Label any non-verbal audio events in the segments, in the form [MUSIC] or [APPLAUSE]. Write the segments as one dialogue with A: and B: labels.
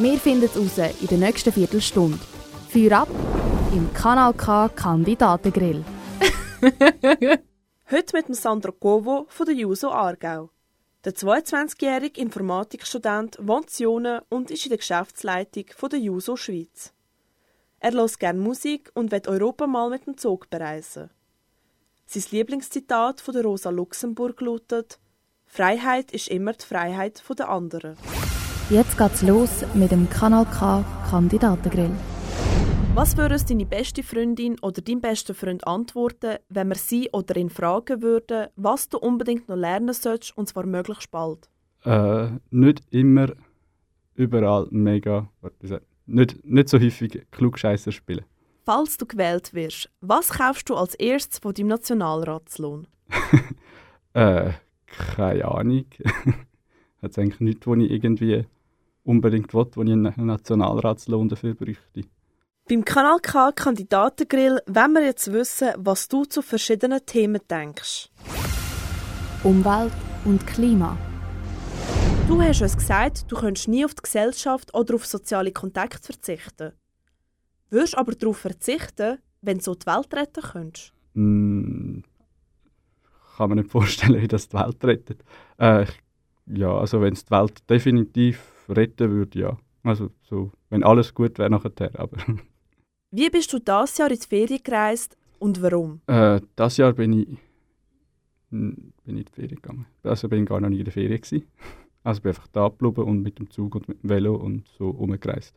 A: Wir finden es raus in der nächsten Viertelstunde. Feuer ab im Kanal K Kandidatengrill. [LAUGHS]
B: Heute mit Sandro Covo von der JUSO Aargau. Der 22-jährige Informatikstudent wohnt in Jona und ist in der Geschäftsleitung der JUSO Schweiz. Er hört gerne Musik und wird Europa mal mit dem Zug bereisen. Sein Lieblingszitat von der Rosa Luxemburg lautet: Freiheit ist immer die Freiheit der anderen.
A: Jetzt geht's los mit dem Kanal K Kandidatengrill.
B: Was würde uns deine beste Freundin oder dein bester Freund antworten, wenn wir sie oder ihn fragen würden, was du unbedingt noch lernen sollst, und zwar möglichst bald?
C: Äh, nicht immer überall mega, warte, nicht, nicht so häufig Klugscheißer spielen.
B: Falls du gewählt wirst, was kaufst du als erstes von deinem Nationalratslohn? [LAUGHS]
C: äh, keine Ahnung. [LAUGHS] Hat es eigentlich nichts, was ich irgendwie unbedingt will, wo ich einen Nationalratslohn dafür bräuchte.
B: Beim Kanal K Kandidatengrill wollen wir jetzt wissen, was du zu verschiedenen Themen denkst.
A: Umwelt und Klima.
B: Du hast uns gesagt, du könntest nie auf die Gesellschaft oder auf soziale Kontakte verzichten. Würdest aber darauf verzichten, wenn du so die Welt retten könntest?
C: Mm, kann man nicht [LAUGHS] vorstellen, wie das die Welt rettet. Äh, ja, also wenn es die Welt definitiv retten würde, ja. Also so, wenn alles gut wäre nachher, aber... [LAUGHS]
B: Wie bist du dieses Jahr in die Ferien gereist und warum?
C: Äh, das Jahr bin ich, bin ich in die Ferien gegangen. Also bin ich gar noch nie in der Ferien gewesen. [LAUGHS] Also bin einfach da geblieben und mit dem Zug und mit dem Velo und so umgereist.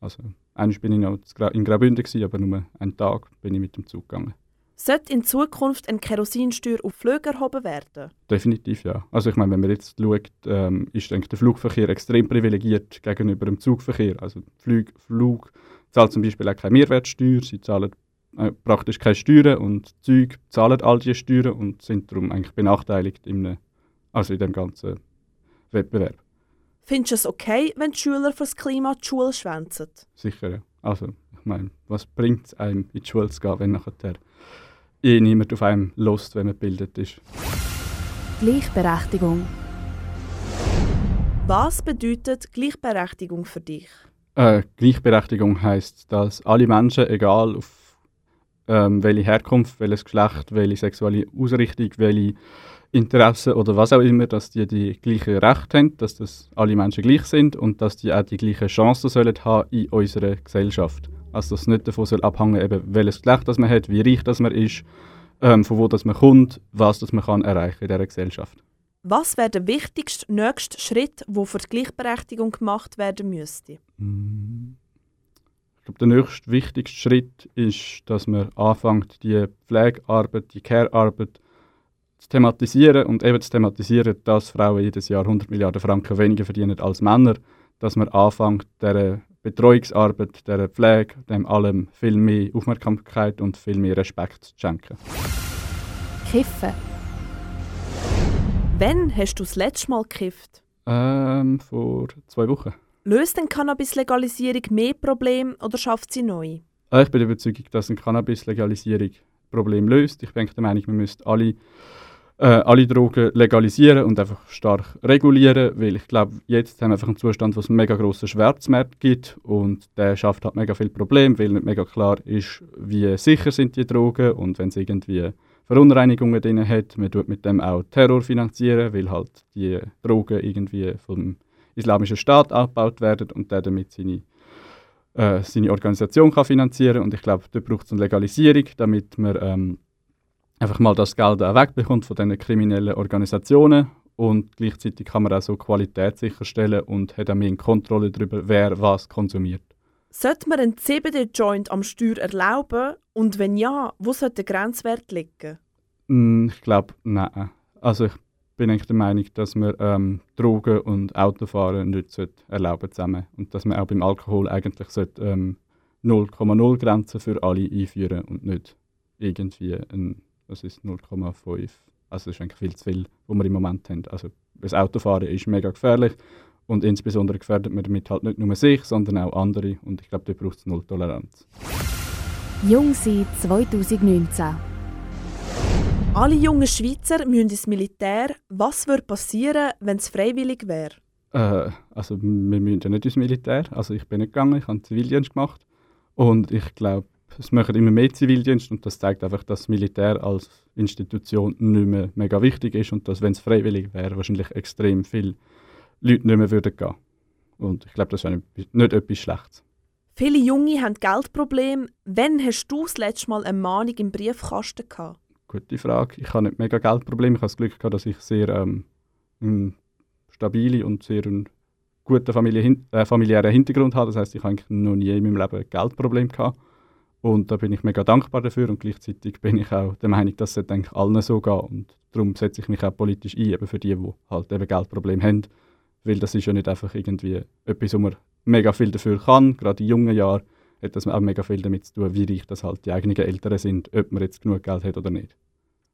C: Also eigentlich bin ich noch in Graubünden gewesen, aber nur einen Tag bin ich mit dem Zug gegangen.
B: Sollte in Zukunft eine Kerosinsteuer auf Flüge erhoben werden?
C: Definitiv ja. Also ich meine, wenn man jetzt schaut, ähm, ist denke, der Flugverkehr extrem privilegiert gegenüber dem Zugverkehr. Also Flug, Flug zahlt zum Beispiel auch keine Mehrwertsteuer, sie zahlen äh, praktisch keine Steuern und Züge zahlen all diese Steuern und sind darum eigentlich benachteiligt in, also in dem ganzen Wettbewerb.
B: Findest du es okay, wenn die Schüler fürs Klima die Schule schwänzen?
C: Sicher, ja. Also, ich meine, was bringt es einem, in die Schule zu gehen, wenn nachher eh niemand auf einem lost, wenn man gebildet ist.
A: Gleichberechtigung.
B: Was bedeutet Gleichberechtigung für dich?
C: Äh, Gleichberechtigung heißt, dass alle Menschen, egal auf ähm, welche Herkunft, welches Geschlecht, welche sexuelle Ausrichtung, welche Interessen oder was auch immer, dass die die gleichen Rechte haben, dass das alle Menschen gleich sind und dass die auch die gleichen Chancen sollen haben in unserer Gesellschaft. Also dass es nicht davon soll abhängen eben welches Geschlecht das man hat, wie reich das man ist, ähm, von wo das man kommt, was das man kann erreichen in dieser Gesellschaft.
B: Was wäre der wichtigste nächste Schritt, wo für die Gleichberechtigung gemacht werden müsste?
C: Mm. Ich glaube, der nächste wichtigste Schritt ist, dass man anfängt, die Pflegearbeit, die Care-Arbeit zu thematisieren und eben zu thematisieren, dass Frauen jedes Jahr 100 Milliarden Franken weniger verdienen als Männer, dass man anfängt, dieser Betreuungsarbeit, dieser Pflege, dem allem viel mehr Aufmerksamkeit und viel mehr Respekt zu schenken.
A: Kiffen.
B: Wann hast du das letzte Mal gekifft?
C: Ähm, vor zwei Wochen.
B: Löst denn Cannabis-Legalisierung mehr Probleme oder schafft sie neu?
C: Äh, ich bin der Überzeugung, dass eine Cannabis-Legalisierung Probleme löst. Ich bin der Meinung, man müsste alle äh, alle Drogen legalisieren und einfach stark regulieren, weil ich glaube, jetzt haben wir einfach einen Zustand, wo es einen mega grossen Schwarzmarkt gibt und der schafft halt mega viele Probleme, weil nicht mega klar ist, wie sicher sind die Drogen und wenn es irgendwie Verunreinigungen drin hat, man tut mit dem auch Terror finanzieren, weil halt die Drogen irgendwie vom islamischen Staat abgebaut werden und der damit seine äh, seine Organisation kann finanzieren und ich glaube, da braucht es eine Legalisierung, damit man ähm, einfach mal das Geld auch wegbekommt von diesen kriminellen Organisationen und gleichzeitig kann man auch so Qualität sicherstellen und hat auch mehr Kontrolle darüber, wer was konsumiert.
B: Sollte man einen CBD-Joint am Steuer erlauben und wenn ja, wo sollte der Grenzwert liegen?
C: Mm, ich glaube, nein. Also ich bin ich der Meinung, dass man ähm, Drogen und Autofahren nicht sollte erlauben zusammen und dass man auch beim Alkohol eigentlich sollte, ähm, 0,0 Grenzen für alle einführen und nicht irgendwie ein, was ist 0,5. Also das ist eigentlich viel zu viel, was wir im Moment haben. Also das Autofahren ist mega gefährlich und insbesondere gefährdet man damit halt nicht nur sich, sondern auch andere und ich glaube, da braucht es Null-Toleranz.
A: Jung sein 2019.
B: Alle jungen Schweizer müssen ins Militär. Was würde passieren, wenn es freiwillig wäre?
C: Äh, also wir müssen ja nicht ins Militär. Also ich bin nicht gegangen, ich habe Zivildienst gemacht. Und ich glaube, es machen immer mehr Zivildienst und das zeigt einfach, dass das Militär als Institution nicht mehr mega wichtig ist und dass, wenn es freiwillig wäre, wahrscheinlich extrem viele Leute nicht mehr würden gehen. Und ich glaube, das ist nicht, nicht etwas Schlechtes.
B: Viele Junge haben Geldprobleme. Wann hast du das letzte Mal eine Mahnung im Briefkasten gehabt?
C: Gute Frage. Ich habe nicht mega Geldprobleme. Ich habe das Glück gehabt, dass ich sehr ähm, stabile und sehr einen guten Familie, äh, familiären Hintergrund habe. Das heißt, ich habe eigentlich noch nie in meinem Leben ein Geldproblem gehabt. Und da bin ich mega dankbar dafür und gleichzeitig bin ich auch der Meinung, dass es eigentlich allen so geht. Und darum setze ich mich auch politisch ein, eben für die, die halt eben Geldprobleme haben. Weil das ist ja nicht einfach irgendwie etwas, wo man mega viel dafür kann. Gerade in jungen Jahren hat das auch mega viel damit zu tun, wie reich das halt die eigenen Eltern sind, ob man jetzt genug Geld hat oder nicht.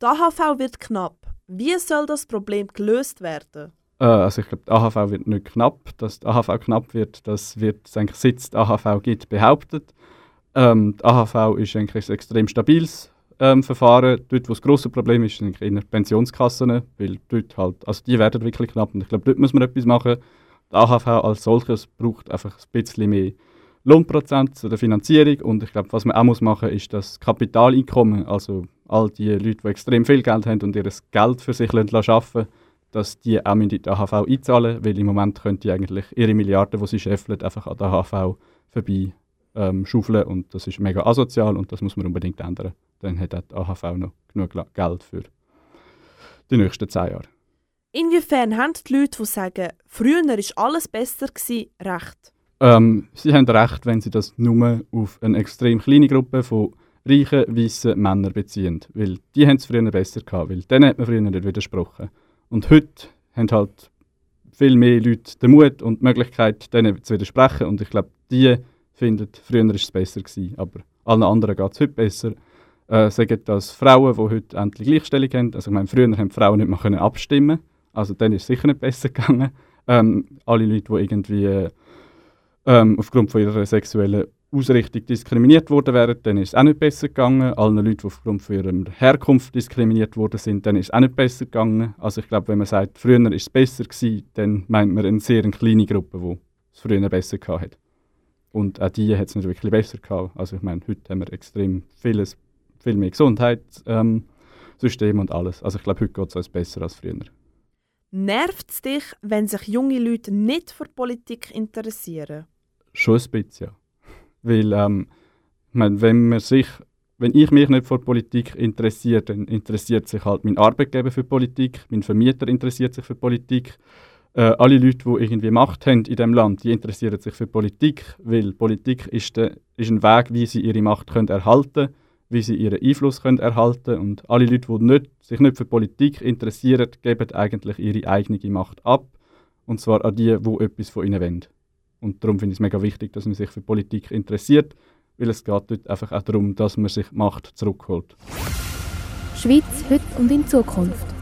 B: Die AHV wird knapp. Wie soll das Problem gelöst werden?
C: Äh, also ich glaube, die AHV wird nicht knapp. Dass die AHV knapp wird, das wird eigentlich die AHV gibt, behauptet. Ähm, die AHV ist eigentlich ein extrem stabiles ähm, Verfahren. Dort, wo das grosse Problem ist, sind in den Pensionskassen, weil dort halt, also die werden wirklich knapp und ich glaube, dort muss man etwas machen. Die AHV als solches braucht einfach ein bisschen mehr Lohnprozent zu der Finanzierung und ich glaube, was man auch muss machen muss, ist das Kapitaleinkommen, also all die Leute, die extrem viel Geld haben und ihr Geld für sich arbeiten dass die auch in die AHV einzahlen weil im Moment können die eigentlich ihre Milliarden, die sie scheffeln, einfach an der AHV vorbei ähm, schaufeln und das ist mega asozial und das muss man unbedingt ändern. Dann hat auch die AHV noch genug Geld für die nächsten zehn Jahre.
B: Inwiefern haben die Leute, die sagen, früher war alles besser, gewesen, recht?
C: Ähm, sie haben recht, wenn sie das nur auf eine extrem kleine Gruppe von reichen, weißen Männern beziehen. Weil die haben es früher besser gehabt, weil denen hat man früher nicht widersprochen. Und heute haben halt viel mehr Leute den Mut und die Möglichkeit, denen zu widersprechen. Und ich glaube, die finden, früher war es besser gewesen, aber allen anderen geht es heute besser. Äh, sagen das Frauen, die heute endlich Gleichstellung haben. Also ich meine, früher haben Frauen nicht mehr können abstimmen also dann ist es sicher nicht besser gegangen. Ähm, alle Leute, die irgendwie äh, ähm, aufgrund von ihrer sexuellen Ausrichtung diskriminiert worden wären, dann ist es auch nicht besser gegangen. Allen Leuten, die aufgrund von ihrer Herkunft diskriminiert worden sind, dann ist es auch nicht besser gegangen. Also ich glaube, wenn man sagt, früher ist es besser gewesen, dann meint man eine sehr kleine Gruppe, die es früher besser gehabt hat. Und auch die hat es nicht wirklich besser gehabt. Also ich meine, heute haben wir extrem vieles, viel mehr Gesundheitssystem ähm, und alles. Also ich glaube, heute geht es uns besser als früher.
B: Nervt es dich, wenn sich junge Leute nicht für Politik interessieren?
C: Schon ein bisschen, ja. Weil, ähm, meine, wenn, man sich, wenn ich mich nicht für Politik interessiere, dann interessiert sich halt mein Arbeitgeber für Politik, mein Vermieter interessiert sich für Politik. Äh, alle Leute, die irgendwie Macht haben in diesem Land, die interessieren sich für Politik, weil Politik ist, de, ist ein Weg, wie sie ihre Macht können erhalten wie sie ihren Einfluss können erhalten. Und alle Leute, die nicht, sich nicht für Politik interessieren, geben eigentlich ihre eigene Macht ab. Und zwar an die, die etwas von ihnen wollen. Und darum finde ich es mega wichtig, dass man sich für Politik interessiert, weil es geht dort einfach auch darum, dass man sich Macht zurückholt.
A: Schweiz heute und in Zukunft.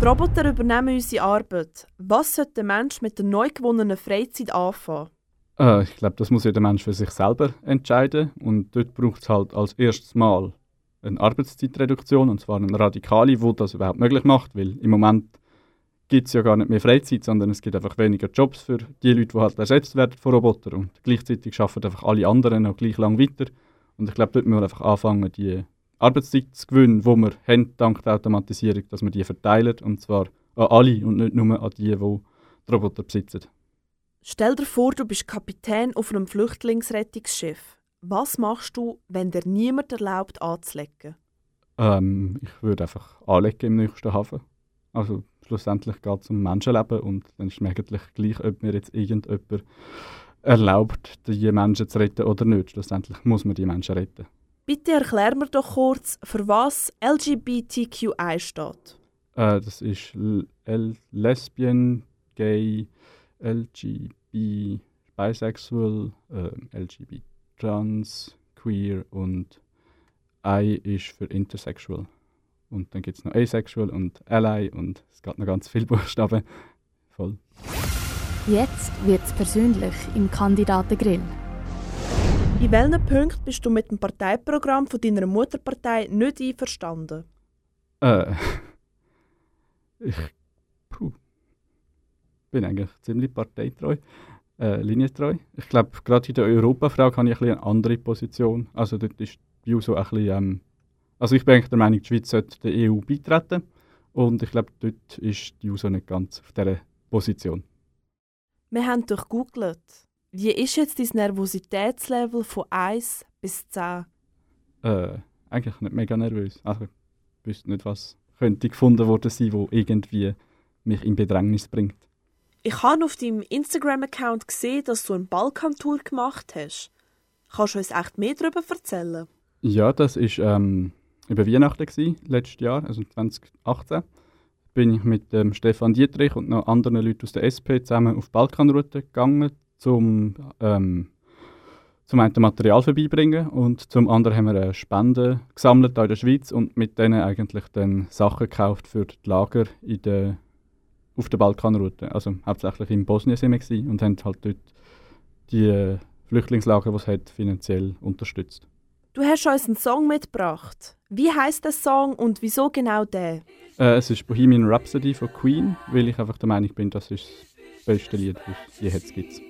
B: Die Roboter übernehmen unsere Arbeit. Was sollte der Mensch mit der neu gewonnenen Freizeit anfangen?
C: Äh, ich glaube, das muss jeder Mensch für sich selber entscheiden. Und dort braucht es halt als erstes Mal eine Arbeitszeitreduktion, und zwar eine radikale, die das überhaupt möglich macht, weil im Moment gibt es ja gar nicht mehr Freizeit, sondern es gibt einfach weniger Jobs für die Leute, die halt ersetzt werden von Robotern und gleichzeitig arbeiten einfach alle anderen noch gleich lang weiter. Und ich glaube, dort müssen wir einfach anfangen, die Arbeitszeit zu gewinnen, die wir haben, dank der Automatisierung, dass wir die verteilen, und zwar an alle und nicht nur an die, die die Roboter besitzen.
B: Stell dir vor, du bist Kapitän auf einem Flüchtlingsrettungsschiff. Was machst du, wenn dir niemand erlaubt, anzulegen?
C: Ähm, ich würde einfach anlegen im nächsten Hafen. Also schlussendlich geht es um Menschenleben und dann ist mir eigentlich gleich, ob mir jetzt irgendjemand erlaubt, die Menschen zu retten oder nicht. Schlussendlich muss man die Menschen retten.
B: Bitte erklär mir doch kurz, für was LGBTQI steht.
C: Äh, das ist L L Lesbian, Gay, LGB, Bisexual, äh, LGB, Trans, Queer und I ist für Intersexual. Und dann gibt es noch Asexual und Ally und es geht noch ganz viele [LAUGHS] Buchstaben. Voll.
A: Jetzt wird es persönlich im Kandidatengrill.
B: In welchen Punkten bist du mit dem Parteiprogramm von deiner Mutterpartei nicht einverstanden?
C: Äh, ich puh, bin eigentlich ziemlich parteitreu, äh, linientreu. Ich glaube, gerade in der Europafrage habe ich ein eine andere Position. Also dort ist die EU so ein bisschen, ähm, also ich bin eigentlich der Meinung, die Schweiz sollte der EU beitreten und ich glaube, dort ist die EU so nicht ganz auf dieser Position.
B: Wir haben durchgoogelt. Wie ist jetzt dein Nervositätslevel von 1 bis 10?
C: Äh, eigentlich nicht mega nervös. Also ich wüsste nicht, was könnte gefunden worden sein, wo irgendwie mich in Bedrängnis bringt.
B: Ich habe auf deinem Instagram-Account gesehen, dass du eine Balkantour gemacht hast. Kannst du uns echt mehr darüber erzählen?
C: Ja, das war ähm, über Weihnachten, gewesen, letztes Jahr, also 2018. Bin ich mit ähm, Stefan Dietrich und noch anderen Leuten aus der SP zusammen auf die Balkanroute gegangen, zum, ähm, zum einen Material vorbeibringen und zum anderen haben wir eine Spende gesammelt in der Schweiz und mit denen eigentlich dann Sachen gekauft für die Lager in der, auf der Balkanroute. Also hauptsächlich in Bosnien sind wir gewesen und haben halt dort die Flüchtlingslager, die es hat, finanziell unterstützt.
B: Du hast uns einen Song mitgebracht. Wie heißt der Song und wieso genau der?
C: Äh, es ist Bohemian Rhapsody von Queen, weil ich einfach der Meinung bin, das ist das beste Lied, das es je jetzt gibt.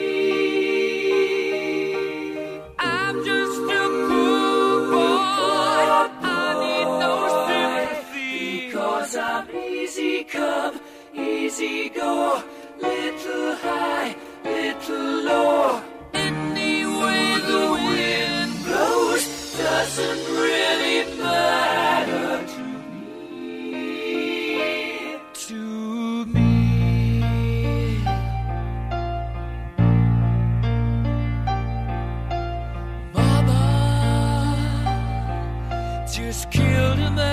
D: Just killed a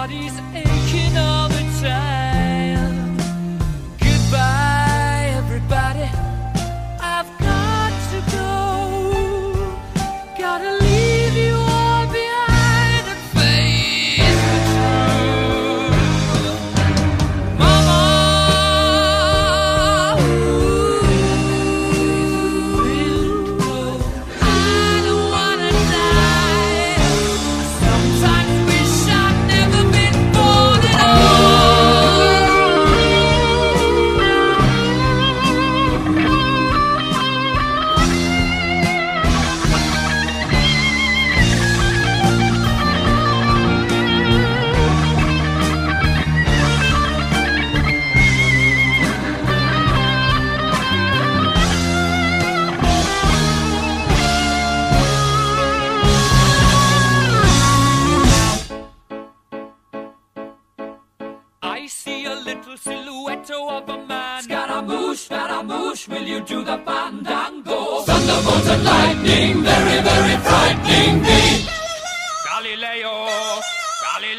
D: body's aching.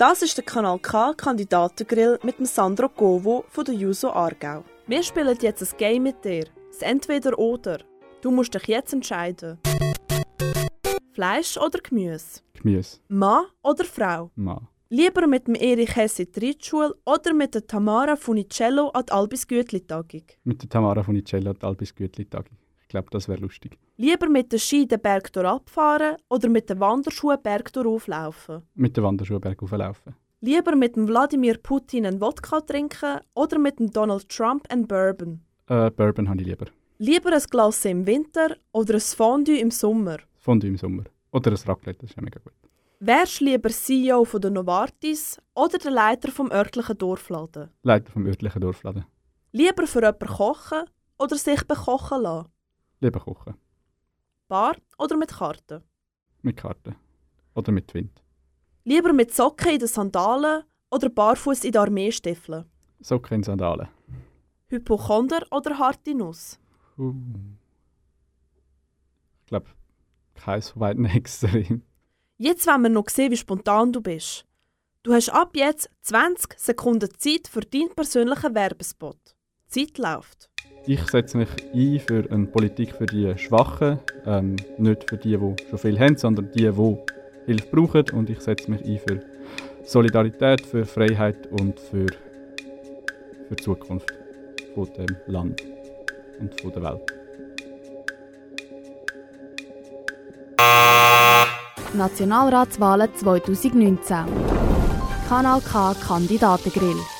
B: Das ist der Kanal K Kandidatengrill mit dem Sandro Govo von der Juso Aargau. Wir spielen jetzt ein Game mit dir. Das Entweder-Oder. Du musst dich jetzt entscheiden. Fleisch oder Gemüse?
C: Gemüse,
B: Mann oder Frau?
C: Mann.
B: Lieber mit dem Erich Hesse Reitschule oder mit der Tamara Funicello an die Albis Gütli-Tagung?
C: Mit der Tamara von Icella und Albis Gütli-Tag. Ich glaube, das wäre lustig.
B: Lieber mit der Ski den Berg abfahren oder mit den Wanderschuhen den Berg auflaufen?
C: Mit der Wanderschuhe bergauf laufen.
B: Lieber mit dem Wladimir Putin einen Wodka trinken oder mit dem Donald Trump einen Bourbon?
C: Äh, Bourbon habe ich lieber.
B: Lieber ein Glas im Winter oder ein Fondue im Sommer?
C: Fondue im Sommer. Oder ein Raclette, das ist ja mega gut.
B: Wärst du lieber CEO von der Novartis oder der Leiter vom örtlichen Dorfladen?
C: Leiter vom örtlichen Dorfladen.
B: Lieber für jemanden kochen oder sich bekochen lassen?
C: Lieber kochen.
B: Bar oder mit Karten?
C: Mit Karten. Oder mit Wind.
B: Lieber mit Socken in den Sandalen oder barfuß in den Armeestiefeln?
C: Socken in Sandalen.
B: Hypochonder oder harte Nuss?
C: Uh. Ich glaube, keins von beiden [LAUGHS] extrem.
B: Jetzt wollen wir noch sehen, wie spontan du bist. Du hast ab jetzt 20 Sekunden Zeit für deinen persönlichen Werbespot. Die Zeit läuft.
C: Ich setze mich ein für eine Politik für die Schwachen, ähm, nicht für die, die schon viel haben, sondern die, die Hilfe brauchen. Und ich setze mich ein für Solidarität, für Freiheit und für, für die Zukunft von dem Land und von der Welt.
A: Nationalratswahlen 2019. Kanal K Kandidatengrill.